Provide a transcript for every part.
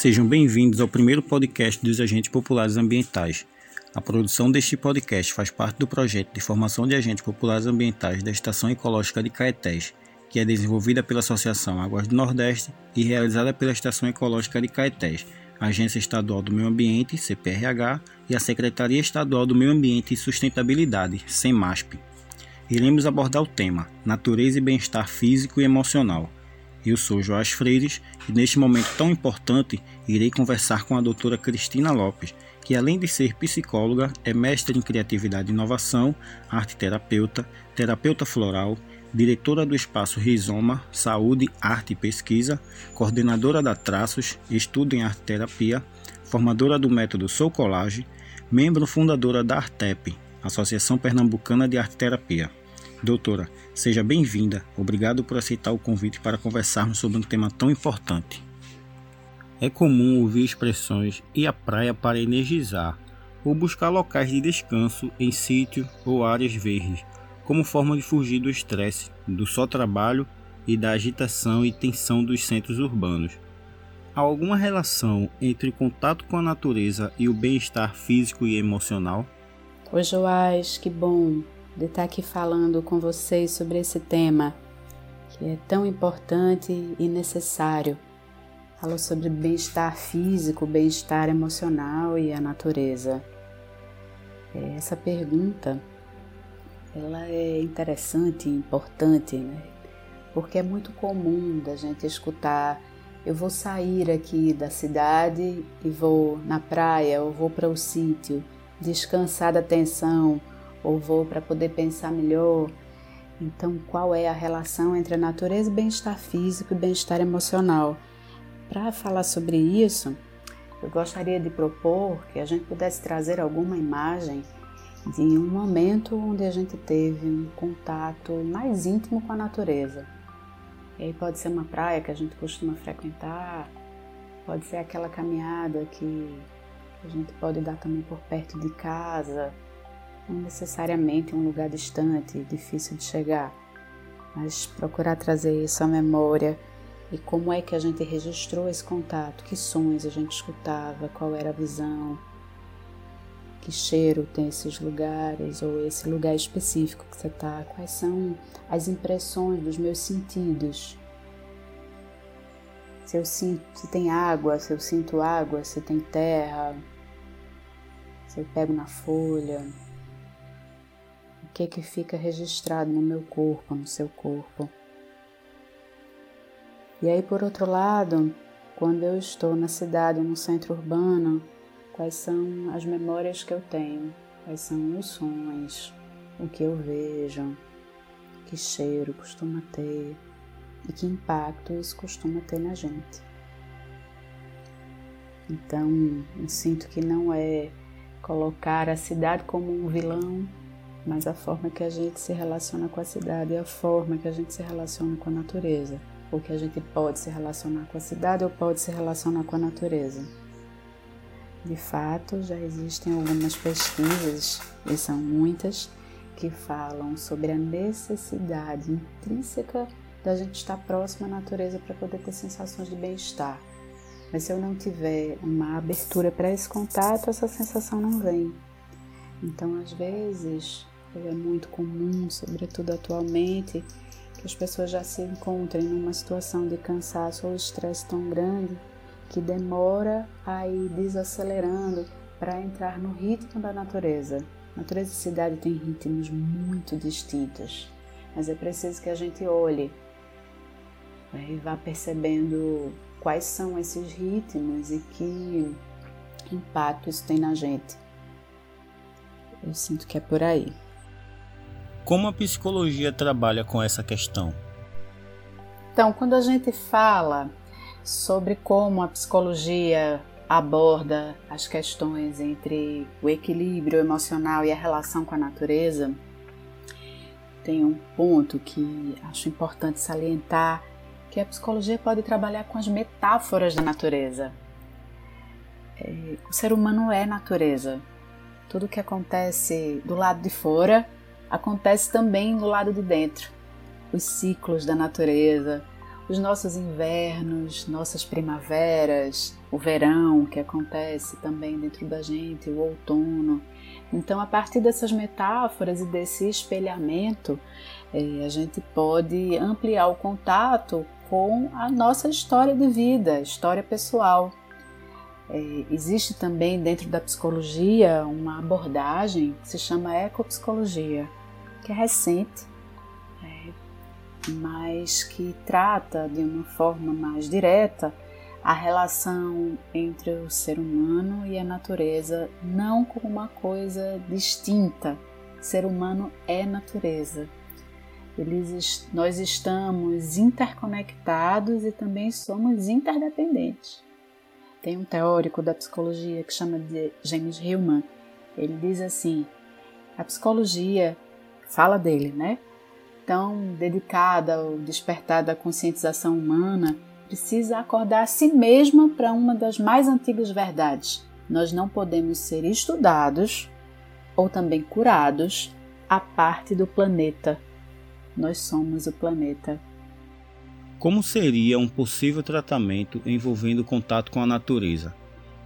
Sejam bem-vindos ao primeiro podcast dos agentes populares ambientais. A produção deste podcast faz parte do projeto de formação de agentes populares ambientais da Estação Ecológica de Caetés, que é desenvolvida pela Associação Águas do Nordeste e realizada pela Estação Ecológica de Caetés, Agência Estadual do Meio Ambiente, CPRH, e a Secretaria Estadual do Meio Ambiente e Sustentabilidade, SEMASP. Iremos abordar o tema Natureza e Bem-Estar Físico e Emocional eu sou Joás Freires e neste momento tão importante irei conversar com a doutora Cristina Lopes, que além de ser psicóloga, é mestre em criatividade e inovação, arte terapeuta, terapeuta floral, diretora do espaço Rizoma, Saúde, Arte e Pesquisa, coordenadora da Traços, Estudo em Arte Terapia, formadora do método Sou Collage, membro fundadora da Artep, Associação Pernambucana de Arte Terapia. Doutora, seja bem-vinda. Obrigado por aceitar o convite para conversarmos sobre um tema tão importante. É comum ouvir expressões ir à praia para energizar ou buscar locais de descanso em sítio ou áreas verdes, como forma de fugir do estresse, do só trabalho e da agitação e tensão dos centros urbanos. Há alguma relação entre o contato com a natureza e o bem-estar físico e emocional? Oi, Joás, que bom de estar aqui falando com vocês sobre esse tema que é tão importante e necessário. Falou sobre bem-estar físico, bem-estar emocional e a natureza. É, essa pergunta ela é interessante e importante, né? Porque é muito comum da gente escutar eu vou sair aqui da cidade e vou na praia ou vou para o sítio, descansar da tensão, ou vou para poder pensar melhor. Então, qual é a relação entre a natureza bem-estar físico e bem-estar emocional? Para falar sobre isso, eu gostaria de propor que a gente pudesse trazer alguma imagem de um momento onde a gente teve um contato mais íntimo com a natureza. E aí pode ser uma praia que a gente costuma frequentar, pode ser aquela caminhada que a gente pode dar também por perto de casa, não necessariamente um lugar distante, difícil de chegar, mas procurar trazer isso à memória. E como é que a gente registrou esse contato, que sons a gente escutava, qual era a visão, que cheiro tem esses lugares? Ou esse lugar específico que você está, quais são as impressões dos meus sentidos. Se eu sinto, se tem água, se eu sinto água, se tem terra, se eu pego na folha, que é que fica registrado no meu corpo, no seu corpo. E aí, por outro lado, quando eu estou na cidade, no centro urbano, quais são as memórias que eu tenho, quais são os sons, o que eu vejo, que cheiro costuma ter e que impacto isso costuma ter na gente. Então, eu sinto que não é colocar a cidade como um vilão mas a forma que a gente se relaciona com a cidade e a forma que a gente se relaciona com a natureza. Porque a gente pode se relacionar com a cidade ou pode se relacionar com a natureza. De fato, já existem algumas pesquisas, e são muitas, que falam sobre a necessidade intrínseca da gente estar próximo à natureza para poder ter sensações de bem-estar. Mas se eu não tiver uma abertura para esse contato, essa sensação não vem. Então, às vezes, é muito comum, sobretudo atualmente, que as pessoas já se encontrem numa situação de cansaço ou estresse tão grande que demora a ir desacelerando para entrar no ritmo da natureza. Natureza e cidade têm ritmos muito distintos, mas é preciso que a gente olhe né, e vá percebendo quais são esses ritmos e que impacto isso tem na gente. Eu sinto que é por aí. Como a psicologia trabalha com essa questão? Então, quando a gente fala sobre como a psicologia aborda as questões entre o equilíbrio emocional e a relação com a natureza, tem um ponto que acho importante salientar, que a psicologia pode trabalhar com as metáforas da natureza. É, o ser humano é natureza. Tudo que acontece do lado de fora acontece também no lado de dentro. Os ciclos da natureza, os nossos invernos, nossas primaveras, o verão que acontece também dentro da gente, o outono. Então, a partir dessas metáforas e desse espelhamento, é, a gente pode ampliar o contato com a nossa história de vida, história pessoal. É, existe também dentro da psicologia uma abordagem que se chama ecopsicologia, que é recente, é, mas que trata de uma forma mais direta a relação entre o ser humano e a natureza, não como uma coisa distinta. Ser humano é natureza. Eles, nós estamos interconectados e também somos interdependentes. Tem um teórico da psicologia que chama de James Hillman. Ele diz assim: a psicologia fala dele, né? Tão dedicada ao despertar da conscientização humana, precisa acordar a si mesma para uma das mais antigas verdades. Nós não podemos ser estudados ou também curados a parte do planeta. Nós somos o planeta. Como seria um possível tratamento envolvendo contato com a natureza?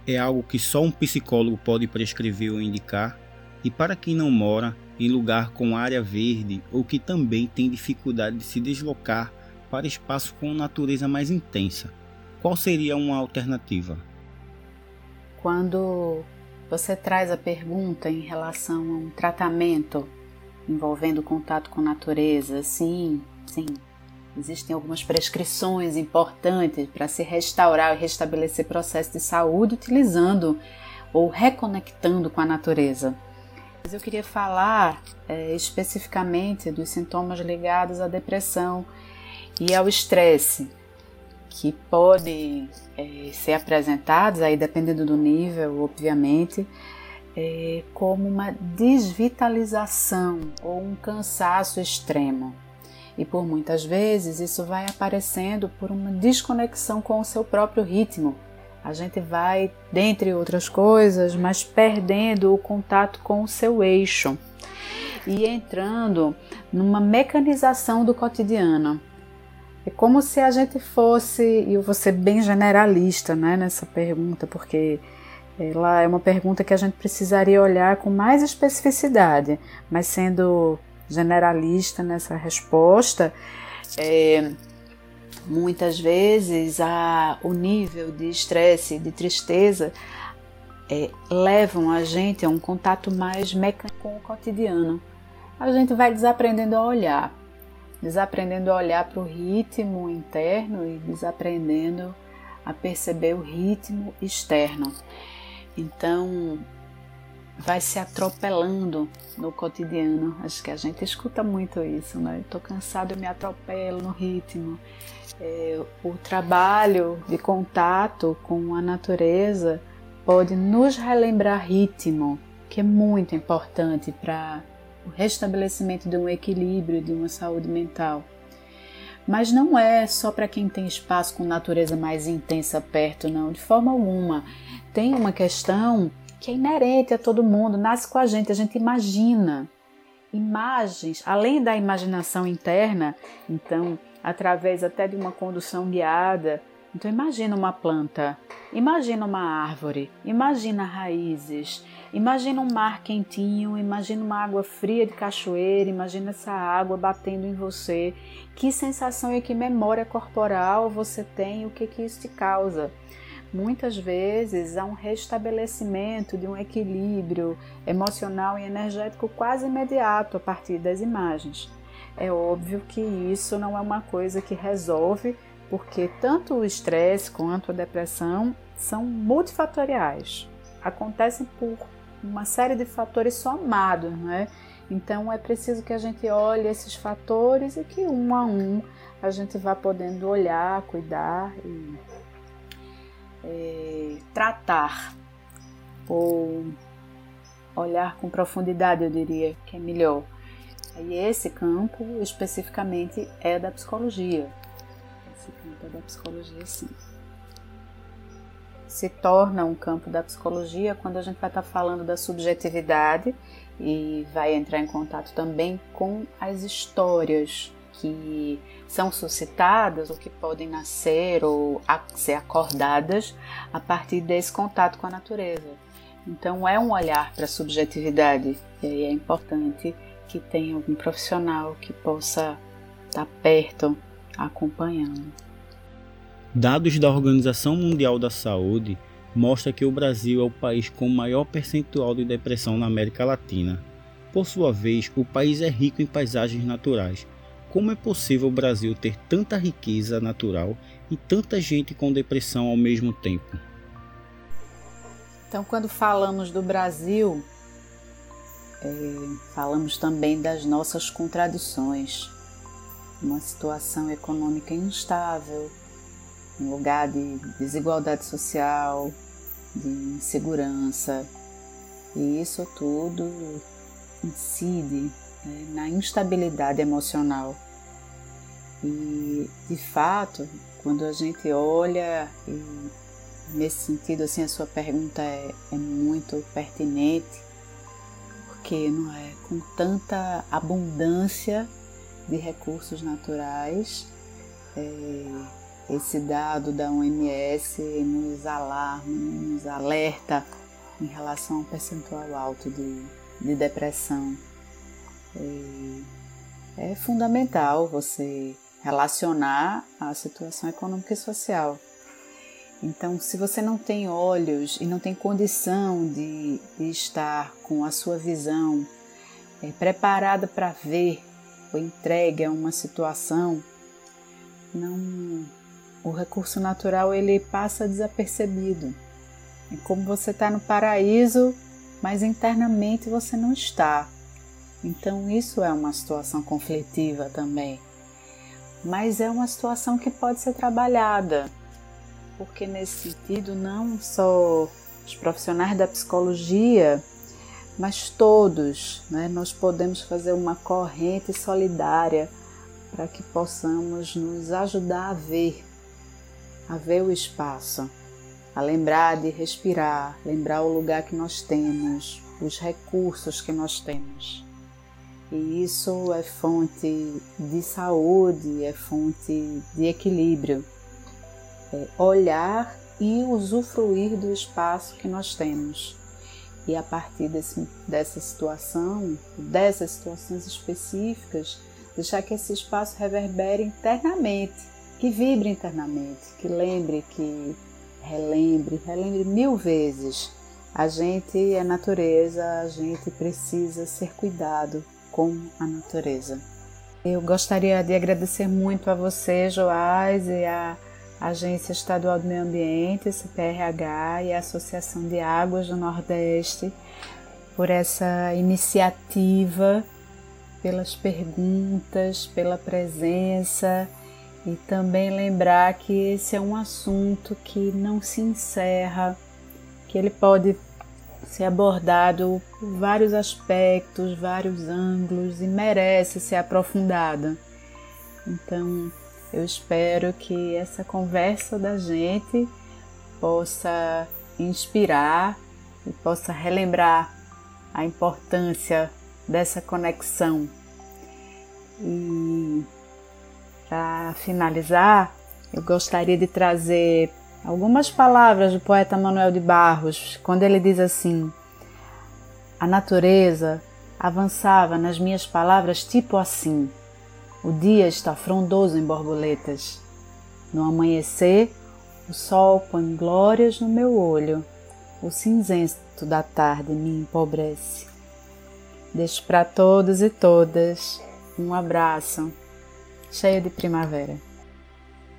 É algo que só um psicólogo pode prescrever ou indicar? E para quem não mora em lugar com área verde ou que também tem dificuldade de se deslocar para espaços com natureza mais intensa. Qual seria uma alternativa? Quando você traz a pergunta em relação a um tratamento envolvendo contato com natureza, sim, sim. Existem algumas prescrições importantes para se restaurar e restabelecer processo de saúde utilizando ou reconectando com a natureza. Mas eu queria falar é, especificamente dos sintomas ligados à depressão e ao estresse, que podem é, ser apresentados, aí dependendo do nível, obviamente, é, como uma desvitalização ou um cansaço extremo. E por muitas vezes isso vai aparecendo por uma desconexão com o seu próprio ritmo. A gente vai, dentre outras coisas, mas perdendo o contato com o seu eixo e entrando numa mecanização do cotidiano. É como se a gente fosse, e eu vou ser bem generalista né, nessa pergunta, porque ela é uma pergunta que a gente precisaria olhar com mais especificidade, mas sendo generalista nessa resposta, é, muitas vezes a, o nível de estresse, de tristeza, é, levam a gente a um contato mais mecânico com o cotidiano. A gente vai desaprendendo a olhar desaprendendo a olhar para o ritmo interno e desaprendendo a perceber o ritmo externo. Então, vai se atropelando no cotidiano. Acho que a gente escuta muito isso, né? Estou cansado, eu me atropelo no ritmo. É, o trabalho de contato com a natureza pode nos relembrar ritmo, que é muito importante para o restabelecimento de um equilíbrio, de uma saúde mental. Mas não é só para quem tem espaço com natureza mais intensa perto, não, de forma alguma. Tem uma questão que é inerente a todo mundo, nasce com a gente, a gente imagina. Imagens, além da imaginação interna, então, através até de uma condução guiada, então imagina uma planta, imagina uma árvore, imagina raízes, imagina um mar quentinho, imagina uma água fria de cachoeira, imagina essa água batendo em você. Que sensação e que memória corporal você tem o que, que isso te causa? Muitas vezes há um restabelecimento de um equilíbrio emocional e energético quase imediato a partir das imagens. É óbvio que isso não é uma coisa que resolve porque tanto o estresse quanto a depressão são multifatoriais, acontecem por uma série de fatores somados, né? Então é preciso que a gente olhe esses fatores e que um a um a gente vá podendo olhar, cuidar e é, tratar ou olhar com profundidade, eu diria que é melhor. E esse campo especificamente é da psicologia, esse campo da psicologia, sim. Se torna um campo da psicologia quando a gente vai estar falando da subjetividade e vai entrar em contato também com as histórias que são suscitadas ou que podem nascer ou ser acordadas a partir desse contato com a natureza. Então é um olhar para a subjetividade e aí é importante que tenha algum profissional que possa estar perto, acompanhando. Dados da Organização Mundial da Saúde mostram que o Brasil é o país com maior percentual de depressão na América Latina. Por sua vez, o país é rico em paisagens naturais. Como é possível o Brasil ter tanta riqueza natural e tanta gente com depressão ao mesmo tempo? Então, quando falamos do Brasil, é, falamos também das nossas contradições. Uma situação econômica instável, um lugar de desigualdade social, de insegurança. E isso tudo incide né, na instabilidade emocional. E de fato, quando a gente olha, e nesse sentido, assim, a sua pergunta é, é muito pertinente, porque não é com tanta abundância de recursos naturais. É, esse dado da OMS nos alarma, nos alerta em relação ao percentual alto de, de depressão. É, é fundamental você relacionar a situação econômica e social. Então, se você não tem olhos e não tem condição de, de estar com a sua visão é, preparada para ver ou entregue a uma situação, não o recurso natural ele passa desapercebido. É como você está no paraíso, mas internamente você não está. Então isso é uma situação conflitiva também. Mas é uma situação que pode ser trabalhada, porque nesse sentido não só os profissionais da psicologia, mas todos, né, nós podemos fazer uma corrente solidária para que possamos nos ajudar a ver a ver o espaço, a lembrar de respirar, lembrar o lugar que nós temos, os recursos que nós temos. E isso é fonte de saúde, é fonte de equilíbrio. É olhar e usufruir do espaço que nós temos. E a partir desse, dessa situação, dessas situações específicas, deixar que esse espaço reverbere internamente que vibre internamente, que lembre, que relembre, relembre mil vezes. A gente é natureza, a gente precisa ser cuidado com a natureza. Eu gostaria de agradecer muito a você, Joás, e a Agência Estadual do Meio Ambiente, CPRH e a Associação de Águas do Nordeste por essa iniciativa, pelas perguntas, pela presença e também lembrar que esse é um assunto que não se encerra, que ele pode ser abordado por vários aspectos, vários ângulos e merece ser aprofundado. Então, eu espero que essa conversa da gente possa inspirar e possa relembrar a importância dessa conexão. E para finalizar, eu gostaria de trazer algumas palavras do poeta Manuel de Barros, quando ele diz assim: A natureza avançava nas minhas palavras tipo assim: O dia está frondoso em borboletas. No amanhecer, o sol põe glórias no meu olho. O cinzento da tarde me empobrece. Deixo para todos e todas um abraço cheia de primavera.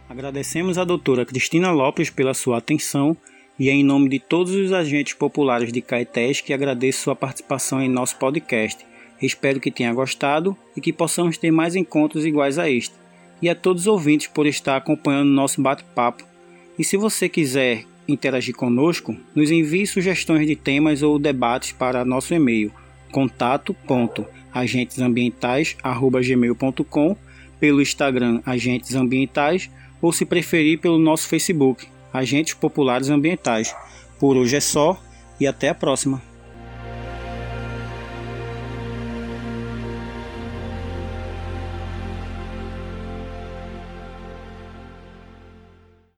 Agradecemos à doutora Cristina Lopes pela sua atenção e é em nome de todos os agentes populares de Caetés que agradeço sua participação em nosso podcast. Espero que tenha gostado e que possamos ter mais encontros iguais a este. E a todos os ouvintes por estar acompanhando nosso bate-papo. E se você quiser interagir conosco, nos envie sugestões de temas ou debates para nosso e-mail contato.agentesambientais.gmail.com pelo Instagram Agentes Ambientais ou se preferir pelo nosso Facebook Agentes Populares Ambientais. Por hoje é só e até a próxima.